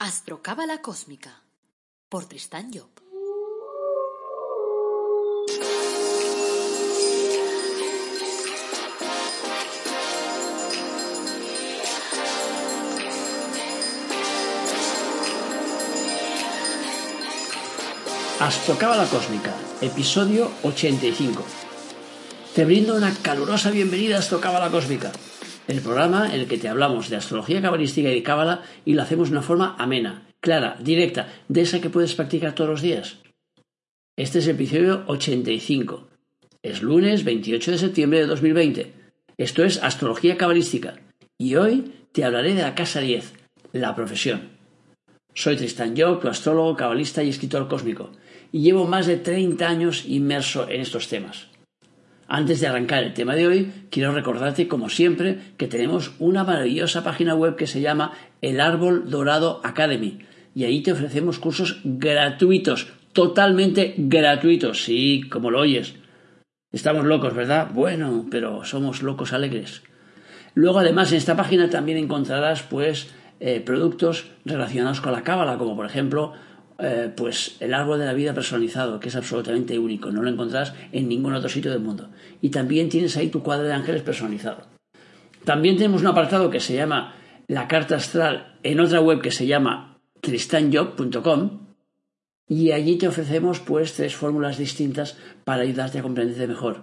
Astrocábala Cósmica por Tristán Job. Astrocábala Cósmica, episodio 85. Te brindo una calurosa bienvenida a Astrocábala Cósmica, el programa en el que te hablamos de astrología cabalística y de cábala y lo hacemos de una forma amena, clara, directa, de esa que puedes practicar todos los días. Este es el episodio 85. Es lunes 28 de septiembre de 2020. Esto es astrología cabalística y hoy te hablaré de la casa 10, la profesión. Soy Tristan Job, tu astrólogo, cabalista y escritor cósmico, y llevo más de 30 años inmerso en estos temas. Antes de arrancar el tema de hoy, quiero recordarte, como siempre, que tenemos una maravillosa página web que se llama El Árbol Dorado Academy, y ahí te ofrecemos cursos gratuitos, totalmente gratuitos, sí, como lo oyes. Estamos locos, ¿verdad? Bueno, pero somos locos alegres. Luego, además, en esta página también encontrarás, pues, eh, productos relacionados con la cábala, como por ejemplo, eh, pues el árbol de la vida personalizado, que es absolutamente único, no lo encontrarás en ningún otro sitio del mundo. Y también tienes ahí tu cuadro de ángeles personalizado. También tenemos un apartado que se llama la carta astral en otra web que se llama tristanjob.com y allí te ofrecemos pues tres fórmulas distintas para ayudarte a comprenderte mejor,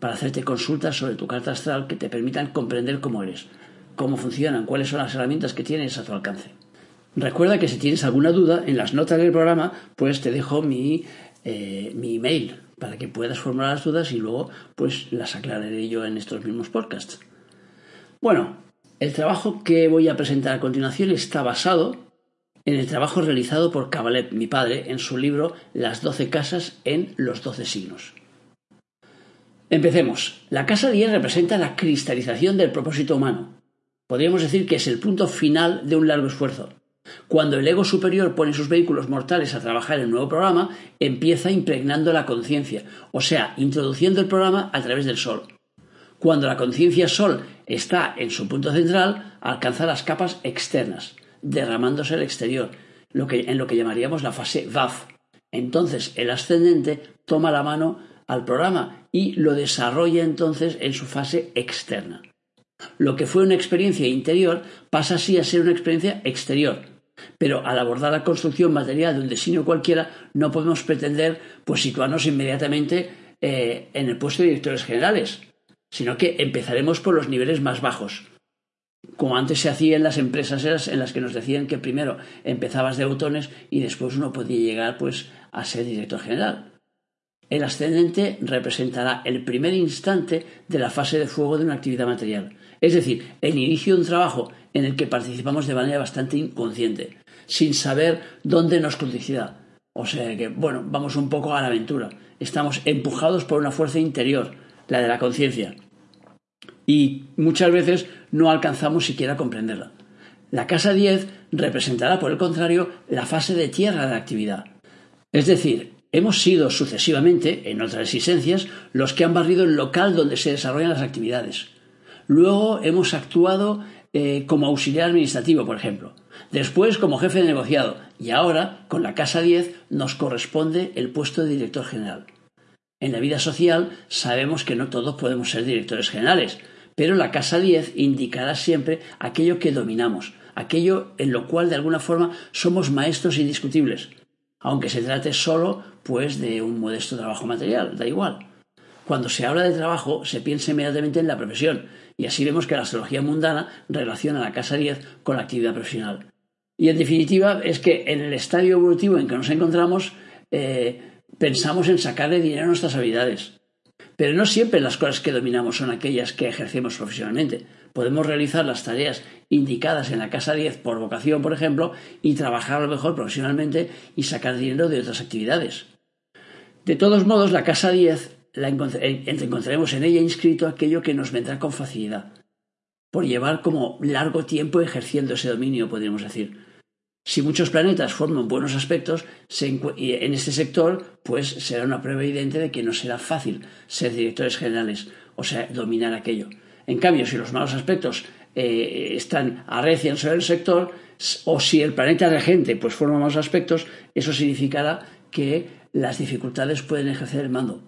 para hacerte consultas sobre tu carta astral que te permitan comprender cómo eres, cómo funcionan, cuáles son las herramientas que tienes a tu alcance. Recuerda que si tienes alguna duda, en las notas del programa, pues te dejo mi, eh, mi email para que puedas formular las dudas y luego pues las aclararé yo en estos mismos podcasts. Bueno, el trabajo que voy a presentar a continuación está basado en el trabajo realizado por Kabalev, mi padre, en su libro Las doce casas en los doce signos. Empecemos. La casa 10 representa la cristalización del propósito humano. Podríamos decir que es el punto final de un largo esfuerzo. Cuando el ego superior pone sus vehículos mortales a trabajar en el nuevo programa, empieza impregnando la conciencia, o sea, introduciendo el programa a través del sol. Cuando la conciencia sol está en su punto central, alcanza las capas externas, derramándose al exterior, en lo que llamaríamos la fase VAF. Entonces el ascendente toma la mano al programa y lo desarrolla entonces en su fase externa. Lo que fue una experiencia interior pasa así a ser una experiencia exterior. Pero al abordar la construcción material de un designio cualquiera, no podemos pretender pues, situarnos inmediatamente eh, en el puesto de directores generales, sino que empezaremos por los niveles más bajos. Como antes se hacía en las empresas en las que nos decían que primero empezabas de botones y después uno podía llegar pues a ser director general. El ascendente representará el primer instante de la fase de fuego de una actividad material, es decir, el inicio de un trabajo en el que participamos de manera bastante inconsciente, sin saber dónde nos conducirá. O sea que, bueno, vamos un poco a la aventura. Estamos empujados por una fuerza interior, la de la conciencia. Y muchas veces no alcanzamos siquiera a comprenderla. La casa 10 representará, por el contrario, la fase de tierra de la actividad. Es decir, hemos sido sucesivamente, en otras existencias, los que han barrido el local donde se desarrollan las actividades. Luego hemos actuado eh, como auxiliar administrativo, por ejemplo. Después como jefe de negociado. Y ahora, con la Casa 10, nos corresponde el puesto de director general. En la vida social sabemos que no todos podemos ser directores generales, pero la Casa 10 indicará siempre aquello que dominamos, aquello en lo cual de alguna forma somos maestros indiscutibles, aunque se trate solo pues de un modesto trabajo material, da igual. Cuando se habla de trabajo se piensa inmediatamente en la profesión, y así vemos que la astrología mundana relaciona la casa 10 con la actividad profesional. Y en definitiva es que en el estadio evolutivo en que nos encontramos eh, pensamos en sacarle dinero a nuestras habilidades. Pero no siempre las cosas que dominamos son aquellas que ejercemos profesionalmente. Podemos realizar las tareas indicadas en la casa 10 por vocación, por ejemplo, y trabajar a lo mejor profesionalmente y sacar dinero de otras actividades. De todos modos, la casa 10 la encontraremos en ella inscrito aquello que nos vendrá con facilidad, por llevar como largo tiempo ejerciendo ese dominio, podríamos decir. Si muchos planetas forman buenos aspectos en este sector, pues será una prueba evidente de que no será fácil ser directores generales, o sea, dominar aquello. En cambio, si los malos aspectos eh, están arrecian sobre el sector, o si el planeta regente pues forma malos aspectos, eso significará que las dificultades pueden ejercer el mando.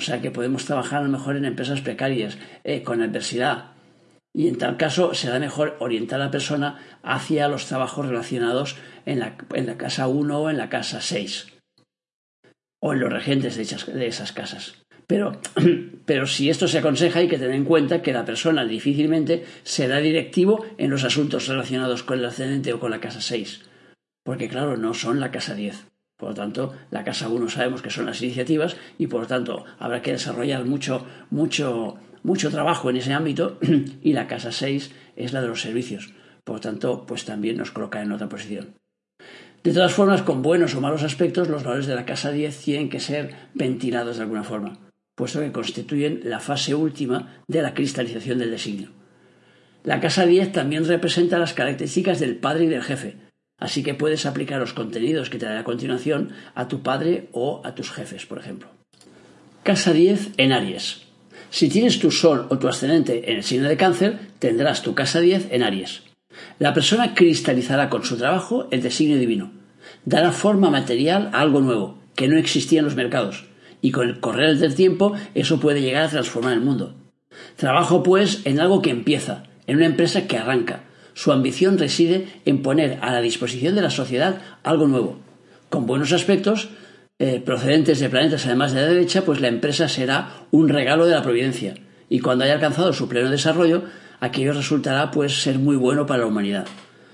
O sea que podemos trabajar a lo mejor en empresas precarias, eh, con adversidad. Y en tal caso será mejor orientar a la persona hacia los trabajos relacionados en la, en la casa 1 o en la casa 6. O en los regentes de, de esas casas. Pero, pero, si esto se aconseja hay que tener en cuenta que la persona difícilmente será directivo en los asuntos relacionados con el ascendente o con la casa 6. Porque claro, no son la casa 10. Por lo tanto, la casa 1 sabemos que son las iniciativas y por lo tanto habrá que desarrollar mucho, mucho, mucho trabajo en ese ámbito y la casa 6 es la de los servicios. Por lo tanto, pues también nos coloca en otra posición. De todas formas, con buenos o malos aspectos, los valores de la casa 10 tienen que ser ventilados de alguna forma, puesto que constituyen la fase última de la cristalización del designio. La casa 10 también representa las características del padre y del jefe, Así que puedes aplicar los contenidos que te daré a continuación a tu padre o a tus jefes, por ejemplo. Casa 10 en Aries. Si tienes tu sol o tu ascendente en el signo de cáncer, tendrás tu casa 10 en Aries. La persona cristalizará con su trabajo el designio divino. Dará forma material a algo nuevo, que no existía en los mercados. Y con el correr del tiempo eso puede llegar a transformar el mundo. Trabajo pues en algo que empieza, en una empresa que arranca, su ambición reside en poner a la disposición de la sociedad algo nuevo. Con buenos aspectos, eh, procedentes de planetas además de la derecha, pues la empresa será un regalo de la providencia. Y cuando haya alcanzado su pleno desarrollo, aquello resultará pues ser muy bueno para la humanidad.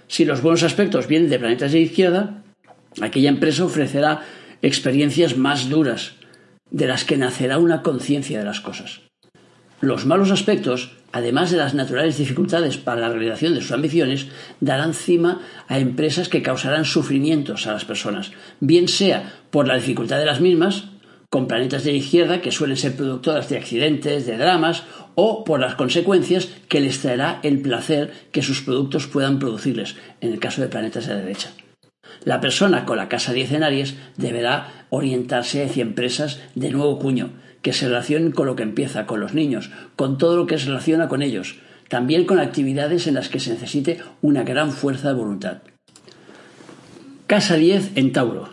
Si los buenos aspectos vienen de planetas de izquierda, aquella empresa ofrecerá experiencias más duras, de las que nacerá una conciencia de las cosas. Los malos aspectos además de las naturales dificultades para la realización de sus ambiciones, darán cima a empresas que causarán sufrimientos a las personas, bien sea por la dificultad de las mismas, con planetas de izquierda que suelen ser productoras de accidentes, de dramas, o por las consecuencias que les traerá el placer que sus productos puedan producirles, en el caso de planetas de derecha. La persona con la casa 10 en Aries deberá orientarse hacia empresas de nuevo cuño, que se relacionen con lo que empieza, con los niños, con todo lo que se relaciona con ellos, también con actividades en las que se necesite una gran fuerza de voluntad. Casa 10 en Tauro.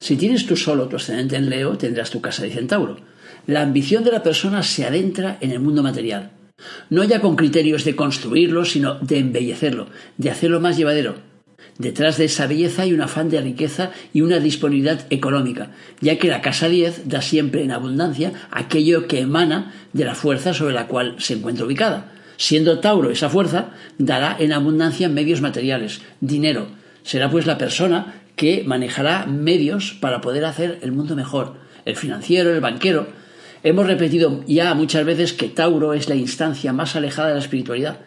Si tienes tú solo tu ascendente en Leo, tendrás tu casa 10 en Tauro. La ambición de la persona se adentra en el mundo material. No ya con criterios de construirlo, sino de embellecerlo, de hacerlo más llevadero, Detrás de esa belleza hay un afán de riqueza y una disponibilidad económica, ya que la casa 10 da siempre en abundancia aquello que emana de la fuerza sobre la cual se encuentra ubicada. Siendo Tauro esa fuerza, dará en abundancia medios materiales, dinero. Será pues la persona que manejará medios para poder hacer el mundo mejor. El financiero, el banquero. Hemos repetido ya muchas veces que Tauro es la instancia más alejada de la espiritualidad.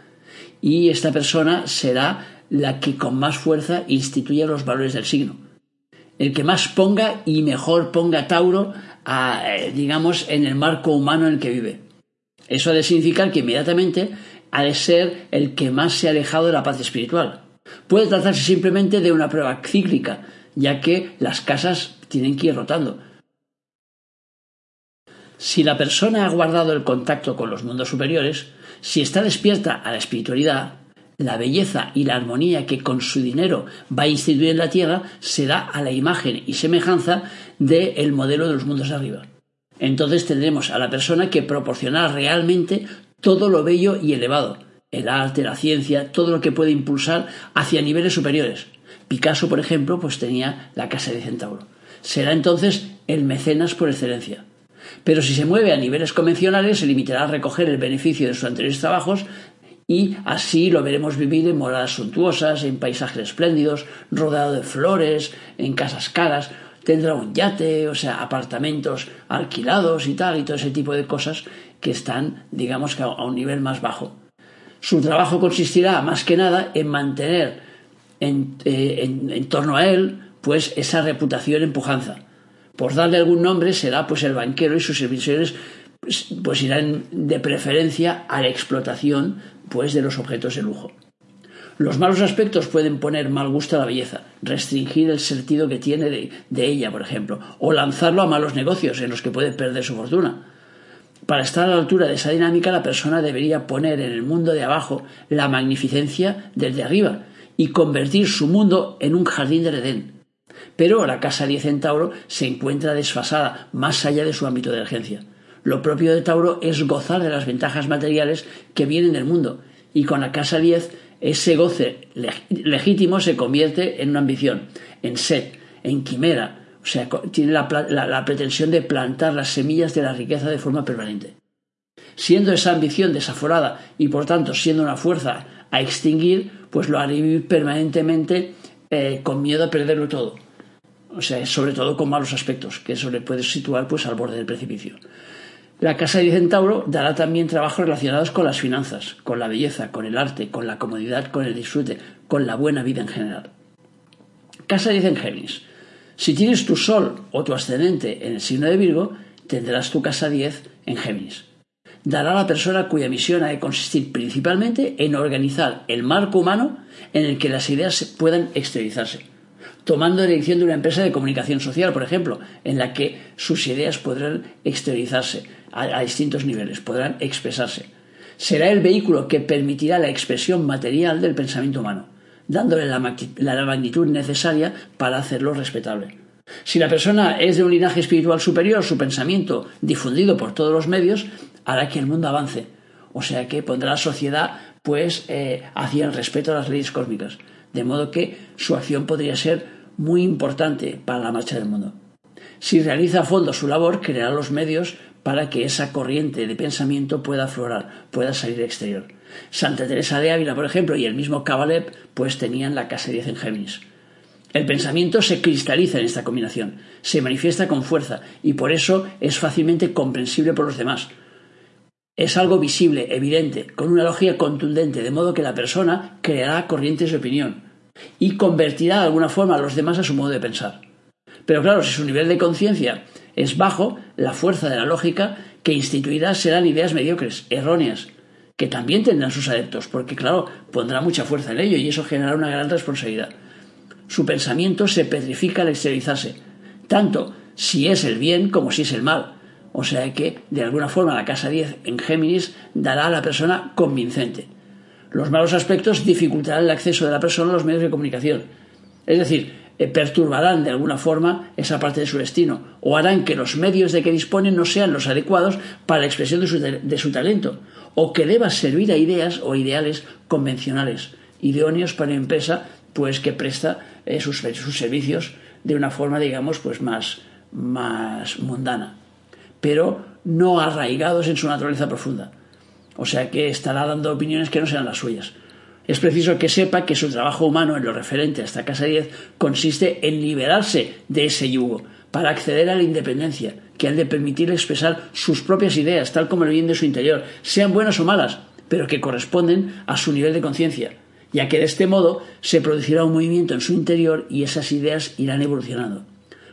Y esta persona será la que con más fuerza instituye los valores del signo. El que más ponga y mejor ponga Tauro, eh, digamos, en el marco humano en el que vive. Eso ha de significar que inmediatamente ha de ser el que más se ha alejado de la paz espiritual. Puede tratarse simplemente de una prueba cíclica, ya que las casas tienen que ir rotando. Si la persona ha guardado el contacto con los mundos superiores, si está despierta a la espiritualidad, la belleza y la armonía que con su dinero va a instituir en la tierra será a la imagen y semejanza del modelo de los mundos arriba. Entonces tendremos a la persona que proporcionará realmente todo lo bello y elevado, el arte, la ciencia, todo lo que puede impulsar hacia niveles superiores. Picasso, por ejemplo, pues tenía la casa de Centauro. Será entonces el mecenas por excelencia. Pero si se mueve a niveles convencionales, se limitará a recoger el beneficio de sus anteriores trabajos y así lo veremos vivir en moradas suntuosas, en paisajes espléndidos, rodeado de flores, en casas caras, tendrá un yate, o sea, apartamentos alquilados y tal, y todo ese tipo de cosas que están, digamos que a un nivel más bajo. Su trabajo consistirá más que nada en mantener en, eh, torno a él pues esa reputación en pujanza. Por darle algún nombre será pues el banquero y sus servicios pues, pues irán de preferencia a la explotación pues de los objetos de lujo. Los malos aspectos pueden poner mal gusto a la belleza, restringir el sentido que tiene de, de, ella, por ejemplo, o lanzarlo a malos negocios en los que puede perder su fortuna. Para estar a la altura de esa dinámica, la persona debería poner en el mundo de abajo la magnificencia del de arriba y convertir su mundo en un jardín del Edén. Pero la casa 10 en Tauro se encuentra desfasada más allá de su ámbito de agencia. Lo propio de Tauro es gozar de las ventajas materiales que vienen del mundo y con la casa 10 ese goce legítimo se convierte en una ambición, en sed, en quimera, o sea, tiene la, pretensión de plantar las semillas de la riqueza de forma permanente. Siendo esa ambición desaforada y por tanto siendo una fuerza a extinguir, pues lo hará vivir permanentemente eh, con miedo a perderlo todo. O sea, sobre todo con malos aspectos, que eso le puede situar pues al borde del precipicio. La casa de Centauro dará también trabajos relacionados con las finanzas, con la belleza, con el arte, con la comodidad, con el disfrute, con la buena vida en general. Casa 10 en Géminis. Si tienes tu Sol o tu ascendente en el signo de Virgo, tendrás tu casa 10 en Géminis. Dará a la persona cuya misión ha de consistir principalmente en organizar el marco humano en el que las ideas puedan exteriorizarse, tomando dirección de una empresa de comunicación social, por ejemplo, en la que sus ideas podrán exteriorizarse a, distintos niveles, podrán expresarse. Será el vehículo que permitirá la expresión material del pensamiento humano dándole la, magnitud necesaria para hacerlo respetable. Si la persona es de un linaje espiritual superior, su pensamiento, difundido por todos los medios, hará que el mundo avance. O sea que pondrá a la sociedad pues eh, hacia el respeto a las leyes cósmicas. De modo que su acción podría ser muy importante para la marcha del mundo. Si realiza a fondo su labor, creará los medios para que esa corriente de pensamiento pueda aflorar, pueda salir exterior. Santa Teresa de Ávila, por ejemplo, y el mismo Cabalet, pues tenían la casa 10 en Géminis. El pensamiento se cristaliza en esta combinación, se manifiesta con fuerza y por eso es fácilmente comprensible por los demás. Es algo visible, evidente, con una lógica contundente, de modo que la persona creará corrientes de opinión y convertirá de alguna forma a los demás a su modo de pensar. Pero claro, si su nivel de conciencia es bajo, la fuerza de la lógica que instituirá serán ideas mediocres, erróneas, que también tendrán sus adeptos, porque claro, pondrá mucha fuerza en ello y eso generará una gran responsabilidad. Su pensamiento se petrifica al exteriorizarse, tanto si es el bien como si es el mal. O sea que, de alguna forma, la casa 10 en Géminis dará a la persona convincente. Los malos aspectos dificultarán el acceso de la persona a los medios de comunicación. Es decir, eh, perturbarán de alguna forma esa parte de su destino o harán que los medios de que disponen no sean los adecuados para la expresión de su, talento o que deba servir a ideas o ideales convencionales, idóneos para una empresa pues que presta eh, sus, sus, servicios de una forma, digamos, pues más, más mundana, pero no arraigados en su naturaleza profunda. O sea que estará dando opiniones que no sean las suyas. Es preciso que sepa que su trabajo humano en lo referente a esta Casa 10 consiste en liberarse de ese yugo para acceder a la independencia, que han de permitirle expresar sus propias ideas, tal como lo vienen de su interior, sean buenas o malas, pero que corresponden a su nivel de conciencia, ya que de este modo se producirá un movimiento en su interior y esas ideas irán evolucionando.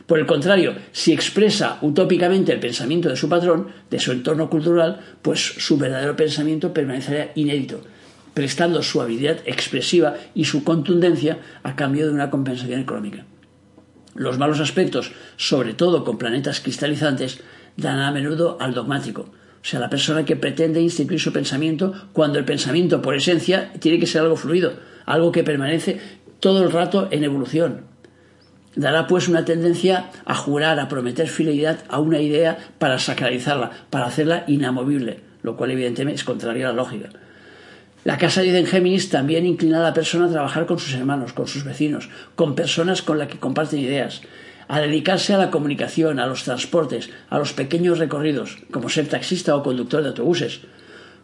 Por el contrario, si expresa utópicamente el pensamiento de su patrón, de su entorno cultural, pues su verdadero pensamiento permanecerá inédito, prestando su habilidad expresiva y su contundencia a cambio de una compensación económica. Los malos aspectos, sobre todo con planetas cristalizantes, dan a menudo al dogmático, o sea, la persona que pretende instituir su pensamiento cuando el pensamiento por esencia tiene que ser algo fluido, algo que permanece todo el rato en evolución. Dará pues una tendencia a jurar, a prometer fidelidad a una idea para sacralizarla, para hacerla inamovible, lo cual evidentemente es contrario a la lógica. La casa de en Géminis también inclina a la persona a trabajar con sus hermanos, con sus vecinos, con personas con las que comparten ideas, a dedicarse a la comunicación, a los transportes, a los pequeños recorridos, como ser taxista o conductor de autobuses.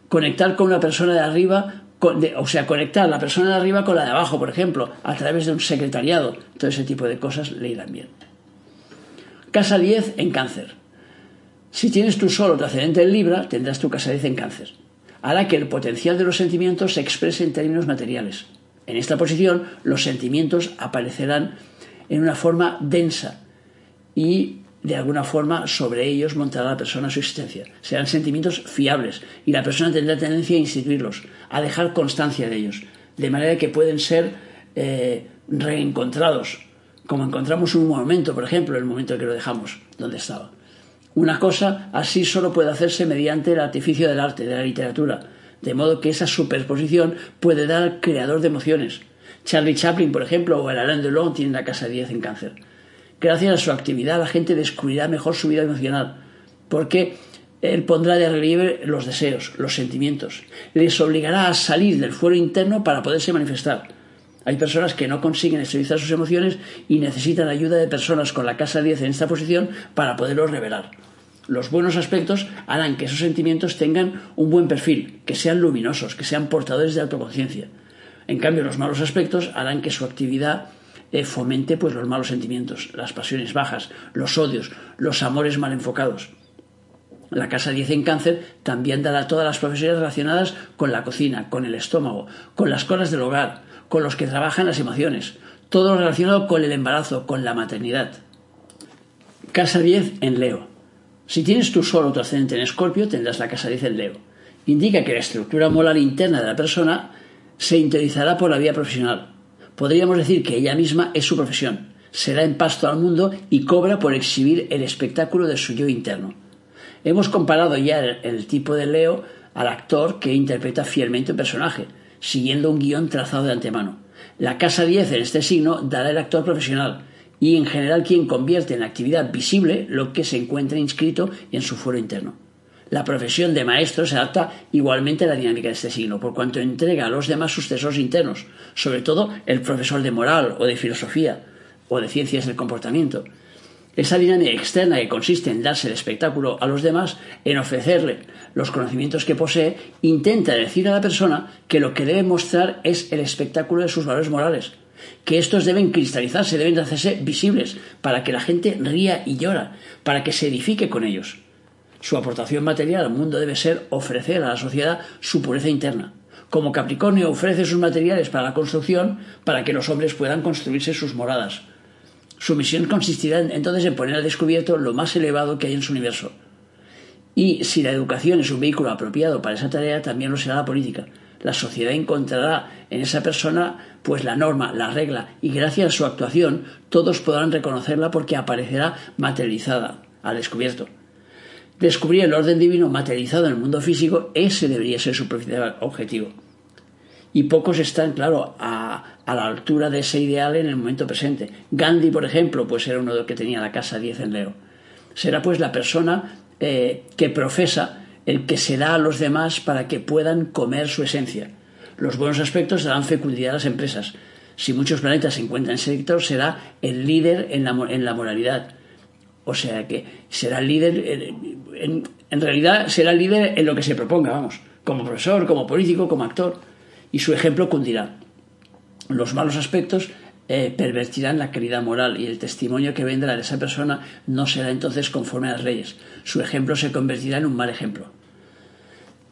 Conectar con una persona de arriba, o sea, conectar la persona de arriba con la de abajo, por ejemplo, a través de un secretariado. Todo ese tipo de cosas le irán bien. Casa 10 en cáncer. Si tienes tú solo tu ascendente en Libra, tendrás tu casa 10 en cáncer hará que el potencial de los sentimientos se exprese en términos materiales. En esta posición, los sentimientos aparecerán en una forma densa y de alguna forma sobre ellos montará la persona su existencia. Serán sentimientos fiables y la persona tendrá tendencia a instituirlos, a dejar constancia de ellos, de manera que pueden ser eh, reencontrados, como encontramos un momento, por ejemplo, el momento en que lo dejamos, donde estaba. Una cosa así solo puede hacerse mediante el artificio del arte, de la literatura, de modo que esa superposición puede dar al creador de emociones, Charlie Chaplin, por ejemplo, o el Alain Delon tienen la casa 10 en cáncer. Gracias a su actividad la gente descubrirá mejor su vida emocional, porque él pondrá de relieve los deseos, los sentimientos, les obligará a salir del fuero interno para poderse manifestar. Hay personas que no consiguen exteriorizar sus emociones y necesitan ayuda de personas con la casa 10 en esta posición para poderlos revelar. Los buenos aspectos harán que esos sentimientos tengan un buen perfil, que sean luminosos, que sean portadores de autoconciencia. En cambio, los malos aspectos harán que su actividad eh, fomente pues, los malos sentimientos, las pasiones bajas, los odios, los amores mal enfocados. La casa 10 en cáncer también dará todas las profesiones relacionadas con la cocina, con el estómago, con las cosas del hogar, con los que trabajan las emociones, todo lo relacionado con el embarazo, con la maternidad. Casa 10 en Leo. Si tienes tu sol o tu ascendente en Escorpio, tendrás la casa 10 en Leo. Indica que la estructura moral interna de la persona se interiorizará por la vía profesional. Podríamos decir que ella misma es su profesión, será en pasto al mundo y cobra por exhibir el espectáculo de su yo interno. Hemos comparado ya el, tipo de Leo al actor que interpreta fielmente un personaje, siguiendo un guion trazado de antemano. La casa 10 en este signo dará el actor profesional y en general quien convierte en actividad visible lo que se encuentra inscrito en su fuero interno. La profesión de maestro se adapta igualmente a la dinámica de este signo, por cuanto entrega a los demás sus tesoros internos, sobre todo el profesor de moral o de filosofía o de ciencias del comportamiento. Esa dinámica externa que consiste en darse el espectáculo a los demás, en ofrecerle los conocimientos que posee, intenta decir a la persona que lo que debe mostrar es el espectáculo de sus valores morales, que estos deben cristalizarse, deben hacerse visibles, para que la gente ría y llora, para que se edifique con ellos. Su aportación material al mundo debe ser ofrecer a la sociedad su pureza interna. Como Capricornio ofrece sus materiales para la construcción, para que los hombres puedan construirse sus moradas. Su misión consistirá entonces en poner al descubierto lo más elevado que hay en su universo. Y si la educación es un vehículo apropiado para esa tarea, también lo será la política. La sociedad encontrará en esa persona pues la norma, la regla, y gracias a su actuación todos podrán reconocerla porque aparecerá materializada, al descubierto descubrir el orden divino materializado en el mundo físico, ese debería ser su principal objetivo. Y pocos están, claro, a, la altura de ese ideal en el momento presente. Gandhi, por ejemplo, pues era uno de los que tenía la casa 10 en Leo. Será pues la persona eh, que profesa el que se da a los demás para que puedan comer su esencia. Los buenos aspectos darán fecundidad a las empresas. Si muchos planetas se encuentran en ese sector, será el líder en la, en la moralidad o sea que será líder, eh, en, realidad será líder en lo que se proponga, vamos, como profesor, como político, como actor, y su ejemplo cundirá. Los malos aspectos eh, pervertirán la calidad moral y el testimonio que vendrá de esa persona no será entonces conforme a las leyes. Su ejemplo se convertirá en un mal ejemplo.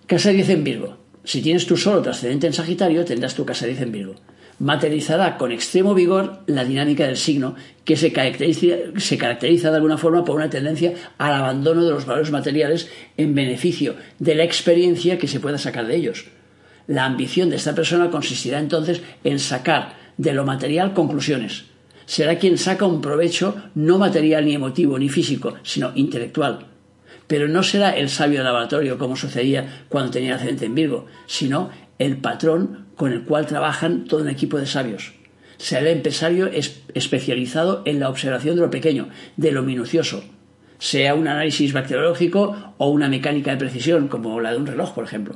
Casa 10 en Virgo. Si tienes tu sol o trascendente en Sagitario, tendrás tu casa 10 en Virgo materializará con extremo vigor la dinámica del signo, que se caracteriza, se caracteriza, de alguna forma por una tendencia al abandono de los valores materiales en beneficio de la experiencia que se pueda sacar de ellos. La ambición de esta persona consistirá entonces en sacar de lo material conclusiones. Será quien saca un provecho no material ni emotivo ni físico, sino intelectual. Pero no será el sabio de laboratorio como sucedía cuando tenía ascendente en Virgo, sino el patrón con el cual trabajan todo un equipo de sabios. Será el empresario especializado en la observación de lo pequeño, de lo minucioso, sea un análisis bacteriológico o una mecánica de precisión, como la de un reloj, por ejemplo.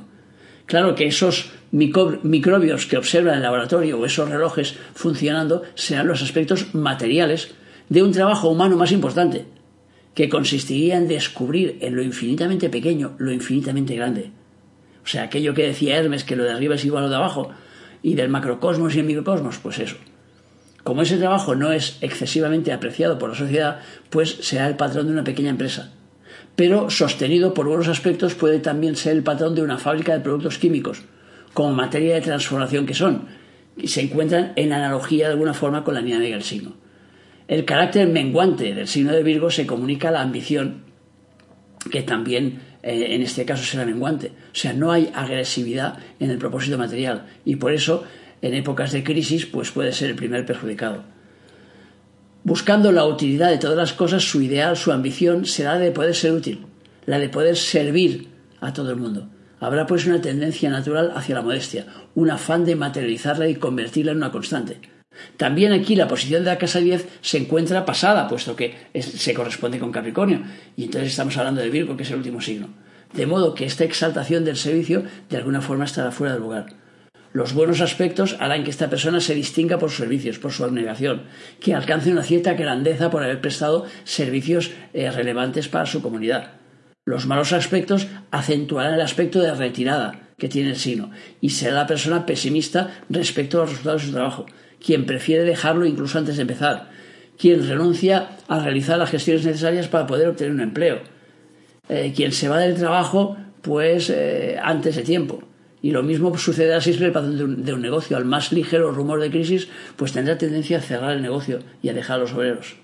Claro que esos microbios que observan en el laboratorio o esos relojes funcionando serán los aspectos materiales de un trabajo humano más importante, que consistiría en descubrir en lo infinitamente pequeño lo infinitamente grande. O sea, aquello que decía Hermes, que lo de arriba es igual a lo de abajo, y del macrocosmos y el microcosmos, pues eso. Como ese trabajo no es excesivamente apreciado por la sociedad, pues será el patrón de una pequeña empresa. Pero sostenido por buenos aspectos puede también ser el patrón de una fábrica de productos químicos, como materia de transformación que son, y se encuentran en analogía de alguna forma con la dinámica del signo. El carácter menguante del signo de Virgo se comunica a la ambición, que también eh, en este caso será menguante. O sea, no hay agresividad en el propósito material y por eso en épocas de crisis pues puede ser el primer perjudicado. Buscando la utilidad de todas las cosas, su ideal, su ambición será la de poder ser útil, la de poder servir a todo el mundo. Habrá pues una tendencia natural hacia la modestia, un afán de materializarla y convertirla en una constante. También aquí la posición de la casa 10 se encuentra pasada, puesto que se corresponde con Capricornio, y entonces estamos hablando de Virgo, que es el último signo. De modo que esta exaltación del servicio de alguna forma estará fuera del lugar. Los buenos aspectos harán que esta persona se distinga por sus servicios, por su abnegación, que alcance una cierta grandeza por haber prestado servicios eh, relevantes para su comunidad. Los malos aspectos acentuarán el aspecto de retirada que tiene el signo y será la persona pesimista respecto a los resultados de su trabajo, quien prefiere dejarlo incluso antes de empezar, quien renuncia a realizar las gestiones necesarias para poder obtener un empleo, eh, quien se va del trabajo pues eh, antes de tiempo. Y lo mismo sucederá si es el de un, de un negocio. Al más ligero rumor de crisis, pues tendrá tendencia a cerrar el negocio y a dejar a los obreros.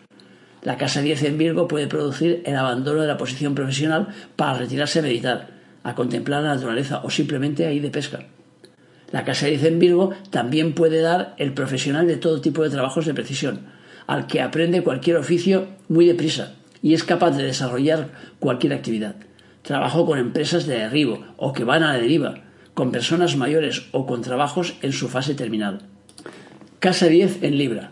La casa 10 en Virgo puede producir el abandono de la posición profesional para retirarse a meditar, a contemplar la naturaleza o simplemente a ir de pesca. La casa 10 en Virgo también puede dar el profesional de todo tipo de trabajos de precisión, al que aprende cualquier oficio muy deprisa y es capaz de desarrollar cualquier actividad. Trabajo con empresas de derribo o que van a la deriva, con personas mayores o con trabajos en su fase terminal. Casa 10 en Libra.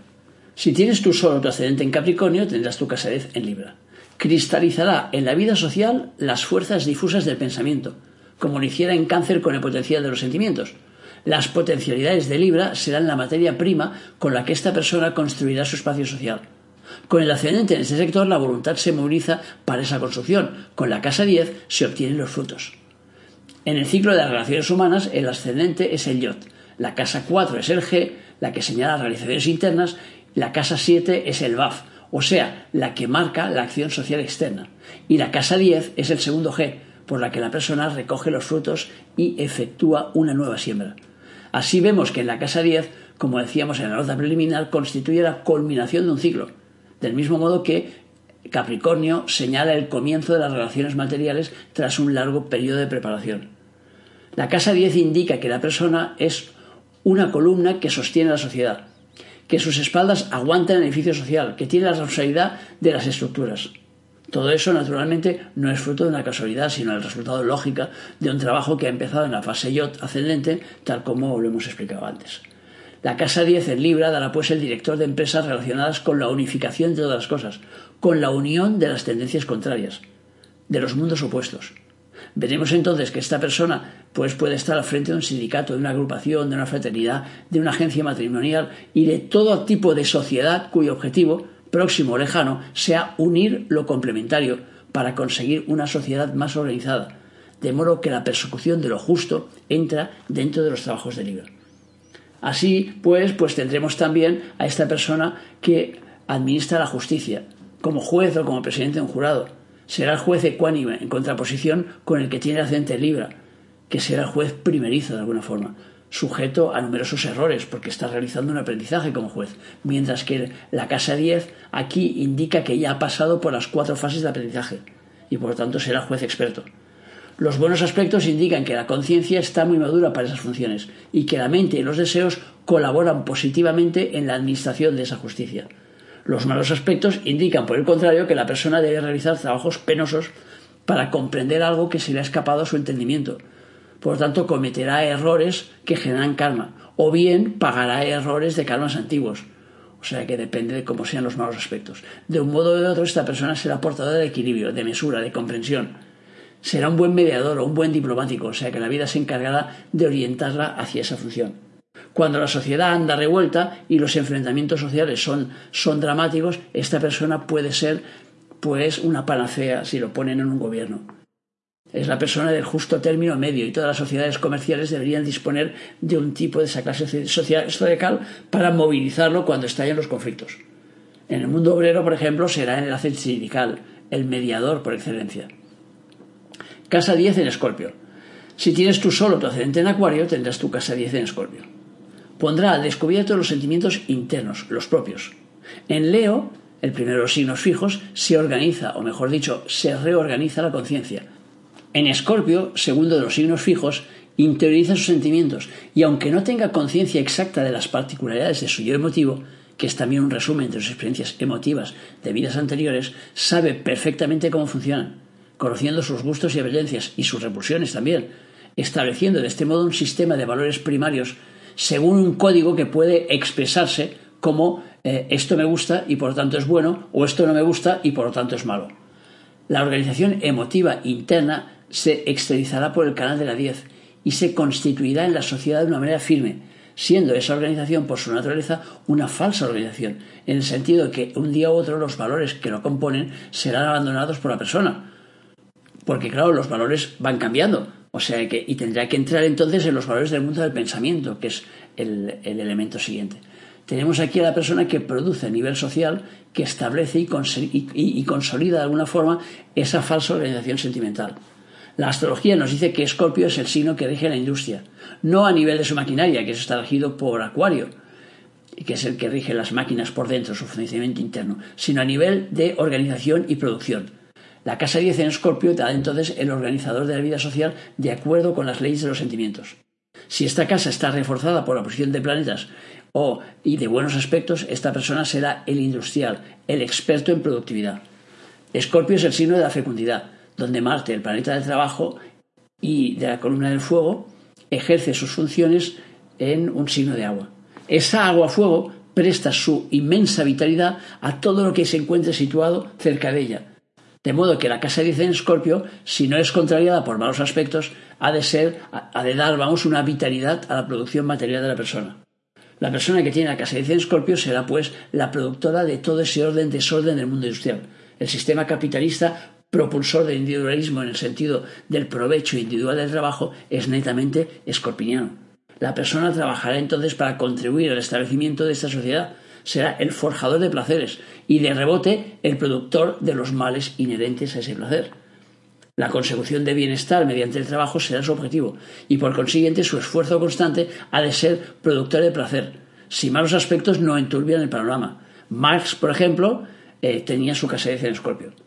Si tienes tu solo tu ascendente en Capricornio, tendrás tu casa 10 en Libra. Cristalizará en la vida social las fuerzas difusas del pensamiento, como lo hiciera en Cáncer con el potencial de los sentimientos las potencialidades de Libra serán la materia prima con la que esta persona construirá su espacio social. Con el ascendente en este sector, la voluntad se moviliza para esa construcción. Con la casa 10 se obtienen los frutos. En el ciclo de las relaciones humanas, el ascendente es el yod. La casa 4 es el G, la que señala realizaciones internas. La casa 7 es el BAF, o sea, la que marca la acción social externa. Y la casa 10 es el segundo G, por la que la persona recoge los frutos y efectúa una nueva siembra. Así vemos que en la casa 10, como decíamos en la nota preliminar, constituye la culminación de un ciclo, del mismo modo que Capricornio señala el comienzo de las relaciones materiales tras un largo periodo de preparación. La casa 10 indica que la persona es una columna que sostiene la sociedad, que sus espaldas aguantan el edificio social, que tiene la responsabilidad de las estructuras. Todo eso, naturalmente, no es fruto de una casualidad, sino el resultado lógico de un trabajo que ha empezado en la fase YOT ascendente, tal como lo hemos explicado antes. La Casa 10 en Libra dará pues el director de empresas relacionadas con la unificación de todas las cosas, con la unión de las tendencias contrarias, de los mundos opuestos. Veremos entonces que esta persona pues, puede estar al frente de un sindicato, de una agrupación, de una fraternidad, de una agencia matrimonial y de todo tipo de sociedad cuyo objetivo próximo o lejano sea unir lo complementario para conseguir una sociedad más organizada, de modo que la persecución de lo justo entra dentro de los trabajos de Libra. Así pues, pues tendremos también a esta persona que administra la justicia, como juez o como presidente de un jurado. Será el juez ecuánime, en contraposición con el que tiene ascendente Libra, que será el juez primerizo de alguna forma sujeto a numerosos errores porque está realizando un aprendizaje como juez, mientras que la casa 10 aquí indica que ya ha pasado por las cuatro fases de aprendizaje y por lo tanto será juez experto. Los buenos aspectos indican que la conciencia está muy madura para esas funciones y que la mente y los deseos colaboran positivamente en la administración de esa justicia. Los malos aspectos indican, por el contrario, que la persona debe realizar trabajos penosos para comprender algo que se le ha escapado a su entendimiento, por lo tanto cometerá errores que generan karma, o bien pagará errores de karmas antiguos. O sea que depende de cómo sean los malos aspectos. De un modo o de otro, esta persona será portadora de equilibrio, de mesura, de comprensión. Será un buen mediador o un buen diplomático, o sea que la vida se encargará de orientarla hacia esa función. Cuando la sociedad anda revuelta y los enfrentamientos sociales son, son dramáticos, esta persona puede ser pues una panacea si lo ponen en un gobierno. Es la persona del justo término medio y todas las sociedades comerciales deberían disponer de un tipo de esa clase social para movilizarlo cuando estallen los conflictos. En el mundo obrero, por ejemplo, será el enlace sindical, el mediador por excelencia. Casa 10 en Escorpio. Si tienes tú solo tu ascendente en Acuario, tendrás tu casa 10 en Escorpio. Pondrá al descubierto los sentimientos internos, los propios. En Leo, el primero de los signos fijos, se organiza, o mejor dicho, se reorganiza la conciencia en Escorpio, segundo de los signos fijos, interioriza sus sentimientos y aunque no tenga conciencia exacta de las particularidades de su yo emotivo, que es también un resumen de sus experiencias emotivas de vidas anteriores, sabe perfectamente cómo funcionan, conociendo sus gustos y apetiencias y sus repulsiones también. estableciendo de este modo un sistema de valores primarios según un código que puede expresarse como eh, esto me gusta y por lo tanto es bueno o esto no me gusta y por lo tanto es malo. La organización emotiva interna se exteriorizará por el canal de la 10 y se constituirá en la sociedad de una manera firme, siendo esa organización por su naturaleza una falsa organización, en el sentido de que un día u otro los valores que lo componen serán abandonados por la persona. Porque claro, los valores van cambiando. O sea que, y tendrá que entrar entonces en los valores del mundo del pensamiento, que es el, elemento siguiente. Tenemos aquí a la persona que produce a nivel social, que establece y consolida de alguna forma esa falsa organización sentimental. La astrología nos dice que Escorpio es el signo que rige la industria, no a nivel de su maquinaria, que está regido por Acuario, que es el que rige las máquinas por dentro, su funcionamiento interno, sino a nivel de organización y producción. La casa 10 en Escorpio da entonces el organizador de la vida social de acuerdo con las leyes de los sentimientos. Si esta casa está reforzada por la posición de planetas o y de buenos aspectos, esta persona será el industrial, el experto en productividad. Escorpio es el signo de la fecundidad, donde Marte, el planeta del trabajo y de la columna del fuego, ejerce sus funciones en un signo de agua. Esa agua-fuego presta su inmensa vitalidad a todo lo que se encuentre situado cerca de ella. De modo que la casa 10 en Escorpio, si no es contrariada por malos aspectos, ha de ser, dar, vamos, una vitalidad a la producción material de la persona. La persona que tiene la casa 10 en Escorpio será, pues, la productora de todo ese orden desorden del mundo industrial. El sistema capitalista propulsor del individualismo en el sentido del provecho individual del trabajo es netamente escorpiniano. La persona trabajará entonces para contribuir al establecimiento de esta sociedad, será el forjador de placeres y de rebote el productor de los males inherentes a ese placer. La consecución de bienestar mediante el trabajo será su objetivo y por consiguiente su esfuerzo constante ha de ser productor de placer, si malos aspectos no enturbian el panorama. Marx, por ejemplo, eh, tenía su casa de en Escorpio.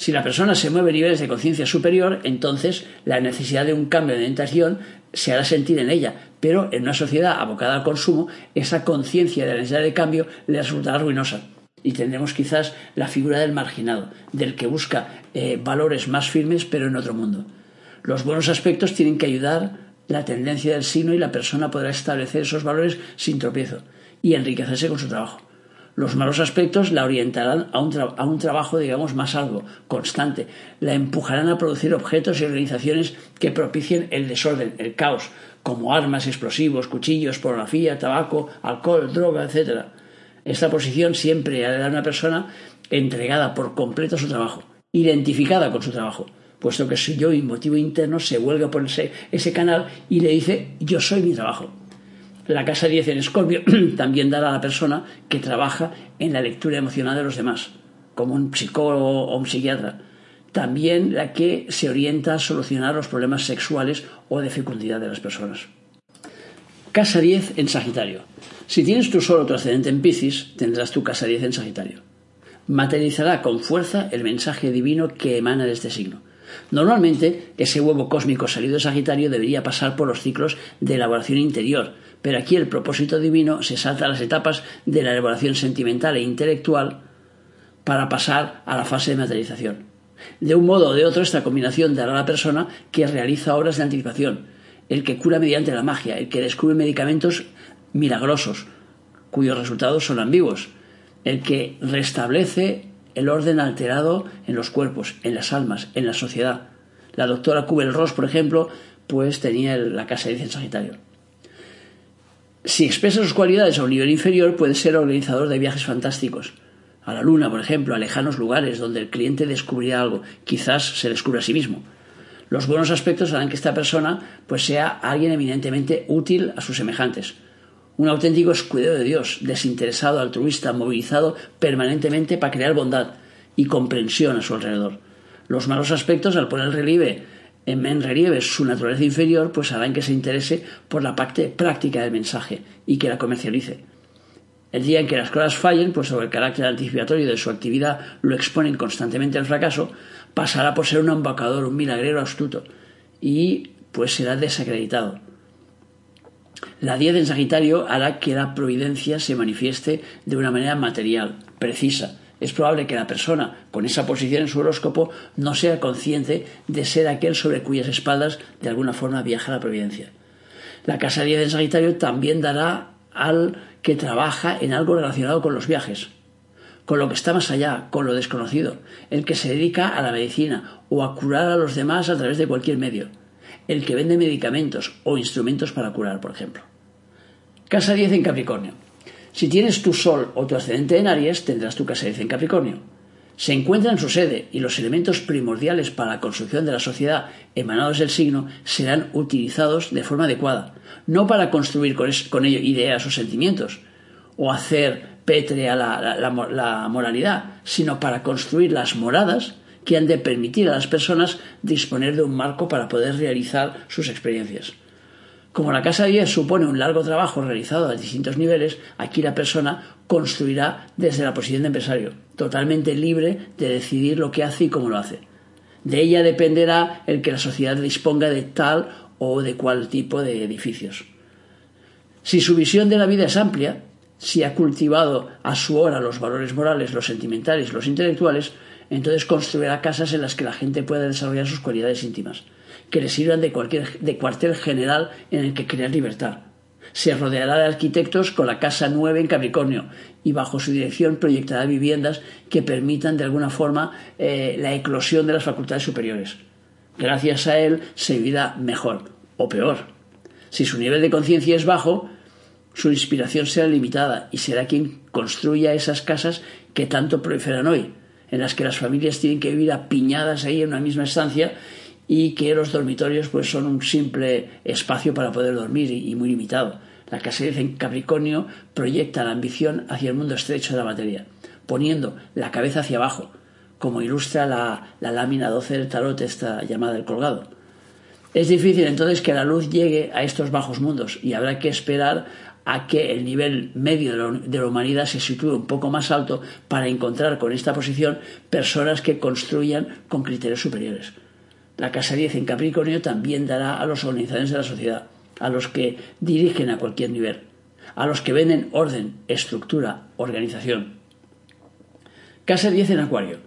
Si la persona se mueve a niveles de conciencia superior, entonces la necesidad de un cambio de orientación se hará sentir en ella, pero en una sociedad abocada al consumo, esa conciencia de la necesidad de cambio le resultará ruinosa. Y tendremos quizás la figura del marginado, del que busca eh, valores más firmes pero en otro mundo. Los buenos aspectos tienen que ayudar la tendencia del signo y la persona podrá establecer esos valores sin tropiezo y enriquecerse con su trabajo. Los malos aspectos la orientarán a un, trabajo, digamos, más algo, constante. La empujarán a producir objetos y organizaciones que propicien el desorden, el caos, como armas, explosivos, cuchillos, pornografía, tabaco, alcohol, droga, etc. Esta posición siempre ha de dar una persona entregada por completo a su trabajo, identificada con su trabajo, puesto que su yo y motivo interno se vuelve por ese canal y le dice yo soy mi trabajo. La casa 10 en Escorpio también dará a la persona que trabaja en la lectura emocional de los demás, como un psicólogo o un psiquiatra. También la que se orienta a solucionar los problemas sexuales o de fecundidad de las personas. Casa 10 en Sagitario. Si tienes tu solo trascendente en Piscis, tendrás tu casa 10 en Sagitario. Materializará con fuerza el mensaje divino que emana de este signo. Normalmente, ese huevo cósmico salido de Sagitario debería pasar por los ciclos de elaboración interior, pero aquí el propósito divino se salta a las etapas de la elaboración sentimental e intelectual para pasar a la fase de materialización. De un modo o de otro, esta combinación dará a la persona que realiza obras de anticipación, el que cura mediante la magia, el que descubre medicamentos milagrosos, cuyos resultados son ambiguos, el que restablece el orden alterado en los cuerpos, en las almas, en la sociedad. La doctora Kubel-Ross, por ejemplo, pues tenía la casa de en Sagitario. Si expresa sus cualidades a un nivel inferior, puede ser organizador de viajes fantásticos. A la luna, por ejemplo, a lejanos lugares donde el cliente descubrirá algo, quizás se descubra a sí mismo. Los buenos aspectos harán que esta persona pues, sea alguien eminentemente útil a sus semejantes. Un auténtico escudero de Dios, desinteresado, altruista, movilizado permanentemente para crear bondad y comprensión a su alrededor. Los malos aspectos, al poner relieve en relieve su naturaleza inferior, pues harán que se interese por la parte práctica del mensaje y que la comercialice. El día en que las cosas fallen, pues sobre el carácter anticipatorio de su actividad lo exponen constantemente al fracaso, pasará por ser un embocador, un milagrero astuto y pues será desacreditado. La 10 en Sagitario hará que la providencia se manifieste de una manera material, precisa, es probable que la persona con esa posición en su horóscopo no sea consciente de ser aquel sobre cuyas espaldas de alguna forma viaja la providencia. La casa 10 en Sagitario también dará al que trabaja en algo relacionado con los viajes, con lo que está más allá, con lo desconocido, el que se dedica a la medicina o a curar a los demás a través de cualquier medio, el que vende medicamentos o instrumentos para curar, por ejemplo. Casa 10 en Capricornio. Si tienes tu Sol o tu ascendente en Aries, tendrás tu casa 10 en Capricornio. Se encuentra en su sede y los elementos primordiales para la construcción de la sociedad emanados del signo serán utilizados de forma adecuada, no para construir con, ello ideas o sentimientos, o hacer pétrea la moralidad, sino para construir las moradas que han de permitir a las personas disponer de un marco para poder realizar sus experiencias. Como la casa 10 supone un largo trabajo realizado a distintos niveles, aquí la persona construirá desde la posición de empresario, totalmente libre de decidir lo que hace y cómo lo hace. De ella dependerá el que la sociedad disponga de tal o de cual tipo de edificios. Si su visión de la vida es amplia, si ha cultivado a su hora los valores morales, los sentimentales, los intelectuales, entonces construirá casas en las que la gente pueda desarrollar sus cualidades íntimas que le sirvan de, cualquier, de cuartel general en el que crear libertad. Se rodeará de arquitectos con la Casa 9 en Capricornio y bajo su dirección proyectará viviendas que permitan de alguna forma eh, la eclosión de las facultades superiores. Gracias a él se vivirá mejor o peor. Si su nivel de conciencia es bajo, su inspiración será limitada y será quien construya esas casas que tanto proliferan hoy, en las que las familias tienen que vivir apiñadas ahí en una misma estancia y que los dormitorios pues son un simple espacio para poder dormir y, muy limitado. La casa en Capricornio proyecta la ambición hacia el mundo estrecho de la materia, poniendo la cabeza hacia abajo, como ilustra la, la lámina 12 del tarot, esta llamada el colgado. Es difícil entonces que la luz llegue a estos bajos mundos y habrá que esperar a que el nivel medio de la humanidad se sitúe un poco más alto para encontrar con esta posición personas que construyan con criterios superiores. La Casa 10 en Capricornio también dará a los organizadores de la sociedad, a los que dirigen a cualquier nivel, a los que venden orden, estructura, organización. Casa 10 en Acuario.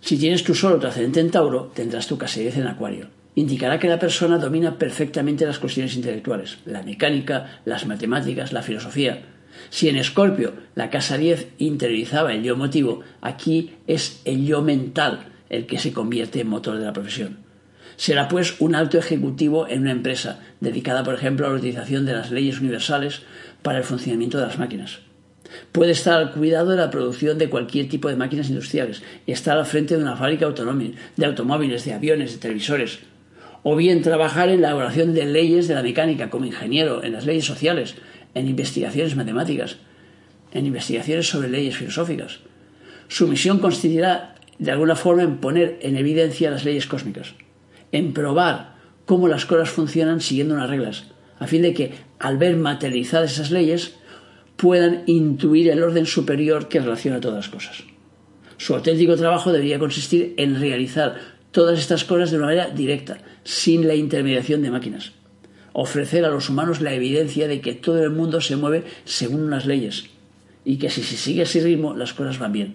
Si tienes tu solo tu ascendente en Tauro, tendrás tu casa 10 en Acuario. Indicará que la persona domina perfectamente las cuestiones intelectuales, la mecánica, las matemáticas, la filosofía. Si en Escorpio la casa 10 interiorizaba el yo emotivo, aquí es el yo mental el que se convierte en motor de la profesión. Será pues un alto ejecutivo en una empresa, dedicada por ejemplo a la utilización de las leyes universales para el funcionamiento de las máquinas. Puede estar al cuidado de la producción de cualquier tipo de máquinas industriales y estar al frente de una fábrica de automóviles, de aviones, de televisores. O bien trabajar en la elaboración de leyes de la mecánica como ingeniero, en las leyes sociales, en investigaciones matemáticas, en investigaciones sobre leyes filosóficas. Su misión consistirá de alguna forma en poner en evidencia las leyes cósmicas en probar cómo las cosas funcionan siguiendo unas reglas, a fin de que, al ver materializadas esas leyes, puedan intuir el orden superior que relaciona todas las cosas. Su auténtico trabajo debería consistir en realizar todas estas cosas de una manera directa, sin la intermediación de máquinas. Ofrecer a los humanos la evidencia de que todo el mundo se mueve según unas leyes y que si se sigue ese ritmo las cosas van bien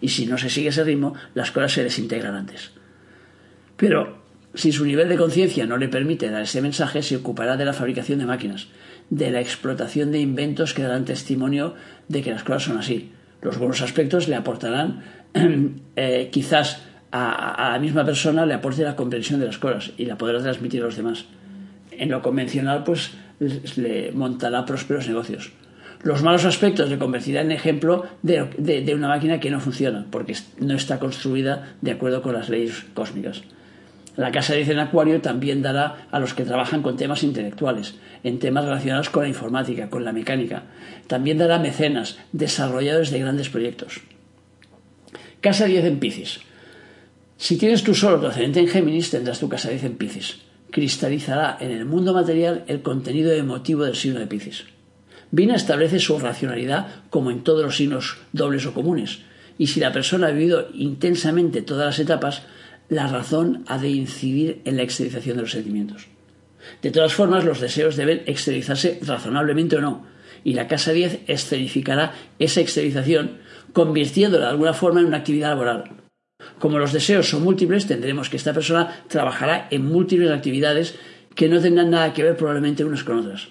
y si no se sigue ese ritmo las cosas se desintegran antes. Pero si su nivel de conciencia no le permite dar ese mensaje, se ocupará de la fabricación de máquinas, de la explotación de inventos que darán testimonio de que las cosas son así. Los buenos aspectos le aportarán, eh, quizás a, la misma persona le aporte la comprensión de las cosas y la podrá transmitir a los demás. En lo convencional, pues le montará prósperos negocios. Los malos aspectos le convertirán en ejemplo de una máquina que no funciona, porque no está construida de acuerdo con las leyes cósmicas. La Casa 10 en Acuario también dará a los que trabajan con temas intelectuales, en temas relacionados con la informática, con la mecánica. También dará mecenas, desarrolladores de grandes proyectos. Casa 10 en Piscis. Si tienes tu solo tu ascendente en Géminis, tendrás tu casa 10 en Piscis. Cristalizará en el mundo material el contenido emotivo del signo de Piscis. Vina establece su racionalidad como en todos los signos dobles o comunes, y si la persona ha vivido intensamente todas las etapas, la razón ha de incidir en la exteriorización de los sentimientos. De todas formas, los deseos deben exteriorizarse razonablemente o no, y la casa 10 escenificará esa exteriorización convirtiéndola de alguna forma en una actividad laboral. Como los deseos son múltiples, tendremos que esta persona trabajará en múltiples actividades que no tendrán nada que ver probablemente unas con otras.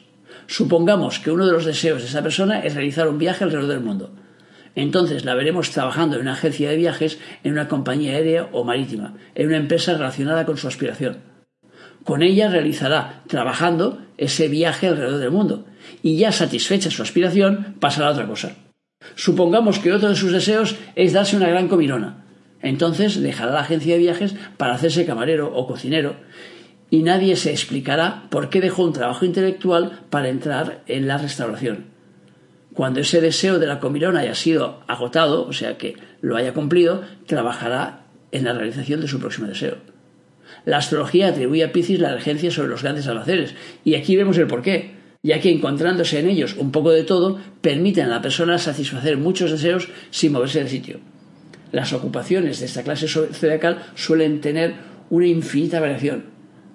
Supongamos que uno de los deseos de esa persona es realizar un viaje alrededor del mundo. Entonces la veremos trabajando en una agencia de viajes, en una compañía aérea o marítima, en una empresa relacionada con su aspiración. Con ella realizará trabajando ese viaje alrededor del mundo y ya satisfecha su aspiración pasará a otra cosa. Supongamos que otro de sus deseos es darse una gran comilona. Entonces dejará la agencia de viajes para hacerse camarero o cocinero y nadie se explicará por qué dejó un trabajo intelectual para entrar en la restauración. Cuando ese deseo de la comilona haya sido agotado, o sea que lo haya cumplido, trabajará en la realización de su próximo deseo. La astrología atribuye a Piscis la regencia sobre los grandes almacenes, y aquí vemos el porqué, ya que encontrándose en ellos un poco de todo, permiten a la persona satisfacer muchos deseos sin moverse del sitio. Las ocupaciones de esta clase zodiacal suelen tener una infinita variación,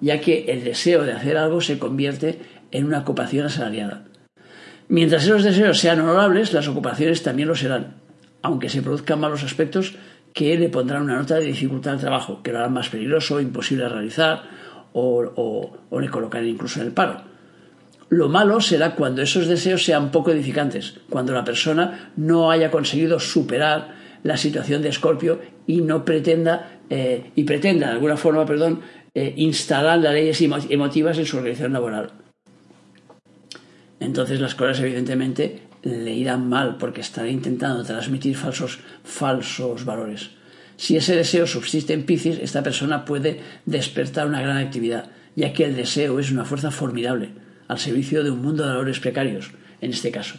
ya que el deseo de hacer algo se convierte en una ocupación asalariada. Mientras esos deseos sean honorables, las ocupaciones también lo serán, aunque se produzcan malos aspectos que le pondrán una nota de dificultad al trabajo, que lo harán más peligroso, imposible de realizar o, le colocarán incluso en el paro. Lo malo será cuando esos deseos sean poco edificantes, cuando la persona no haya conseguido superar la situación de Escorpio y no pretenda eh, y pretenda de alguna forma, perdón, eh, instalar las leyes emotivas en su organización laboral. Entonces las cosas evidentemente le irán mal porque estará intentando transmitir falsos, falsos valores. Si ese deseo subsiste en Piscis, esta persona puede despertar una gran actividad, ya que el deseo es una fuerza formidable al servicio de un mundo de valores precarios, en este caso.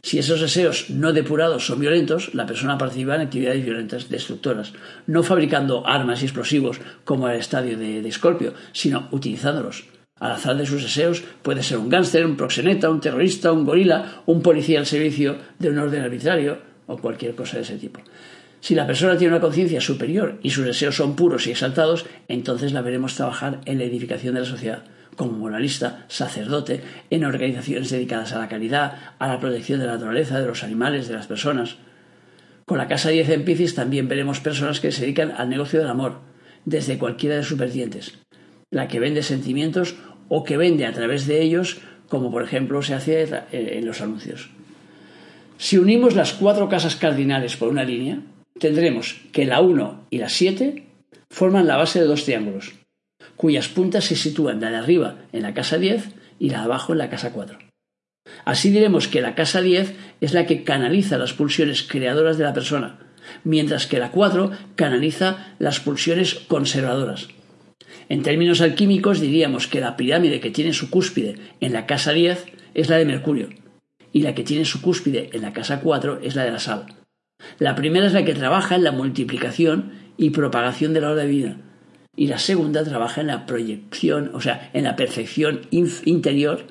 Si esos deseos no depurados son violentos, la persona participa en actividades violentas, destructoras, no fabricando armas y explosivos como el estadio de, Escorpio, sino utilizándolos. Al azar de sus deseos puede ser un gángster, un proxeneta, un terrorista, un gorila, un policía al servicio de un orden arbitrario o cualquier cosa de ese tipo. Si la persona tiene una conciencia superior y sus deseos son puros y exaltados, entonces la veremos trabajar en la edificación de la sociedad como moralista, sacerdote, en organizaciones dedicadas a la caridad, a la protección de la naturaleza, de los animales, de las personas. Con la Casa 10 en Piscis también veremos personas que se dedican al negocio del amor, desde cualquiera de sus vertientes. La que vende sentimientos o que vende a través de ellos, como por ejemplo se hace en los anuncios. Si unimos las cuatro casas cardinales por una línea, tendremos que la 1 y la 7 forman la base de dos triángulos cuyas puntas se sitúan la de arriba en la casa 10 y la de abajo en la casa 4. Así diremos que la casa 10 es la que canaliza las pulsiones creadoras de la persona, mientras que la 4 canaliza las pulsiones conservadoras. En términos alquímicos diríamos que la pirámide que tiene su cúspide en la casa 10 es la de Mercurio y la que tiene su cúspide en la casa 4 es la de la sal. La primera es la que trabaja en la multiplicación y propagación de la hora de vida, y la segunda trabaja en la proyección, o sea, en la perfección interior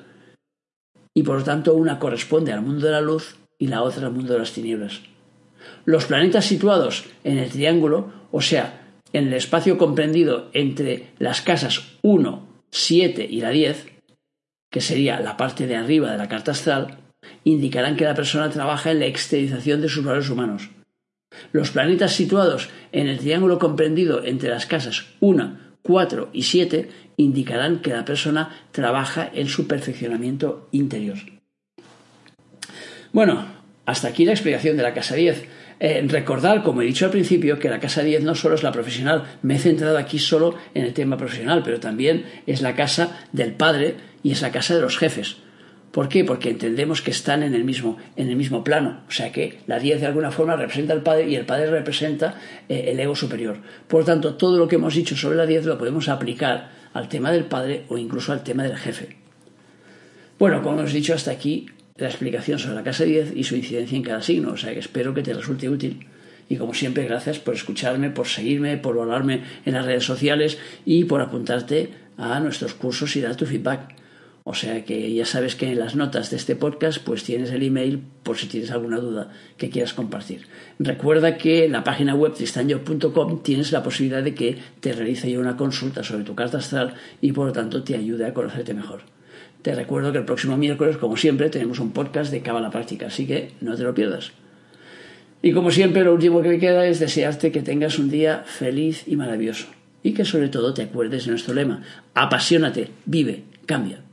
y por lo tanto una corresponde al mundo de la luz y la otra al mundo de las tinieblas. Los planetas situados en el triángulo, o sea, en el espacio comprendido entre las casas 1, 7 y la 10, que sería la parte de arriba de la carta astral, indicarán que la persona trabaja en la exteriorización de sus valores humanos. Los planetas situados en el triángulo comprendido entre las casas 1, 4 y 7 indicarán que la persona trabaja en su perfeccionamiento interior. Bueno, hasta aquí la explicación de la casa 10. Eh, recordar, como he dicho al principio, que la casa 10 no solo es la profesional, me he centrado aquí solo en el tema profesional, pero también es la casa del padre y es la casa de los jefes. ¿Por qué? Porque entendemos que están en el mismo, en el mismo plano. O sea que la 10 de alguna forma representa al Padre y el Padre representa eh, el ego superior. Por tanto, todo lo que hemos dicho sobre la 10 lo podemos aplicar al tema del Padre o incluso al tema del jefe. Bueno, como hemos dicho hasta aquí, la explicación sobre la casa 10 y su incidencia en cada signo. O sea que espero que te resulte útil. Y como siempre, gracias por escucharme, por seguirme, por valorarme en las redes sociales y por apuntarte a nuestros cursos y dar tu feedback. O sea que ya sabes que en las notas de este podcast pues tienes el email por si tienes alguna duda que quieras compartir. Recuerda que en la página web tristanyo.com tienes la posibilidad de que te realice yo una consulta sobre tu carta astral y por lo tanto te ayude a conocerte mejor. Te recuerdo que el próximo miércoles, como siempre, tenemos un podcast de Cábala Práctica, así que no te lo pierdas. Y como siempre, lo último que me queda es desearte que tengas un día feliz y maravilloso. Y que sobre todo te acuerdes de nuestro lema. Apasionate, vive, cambia.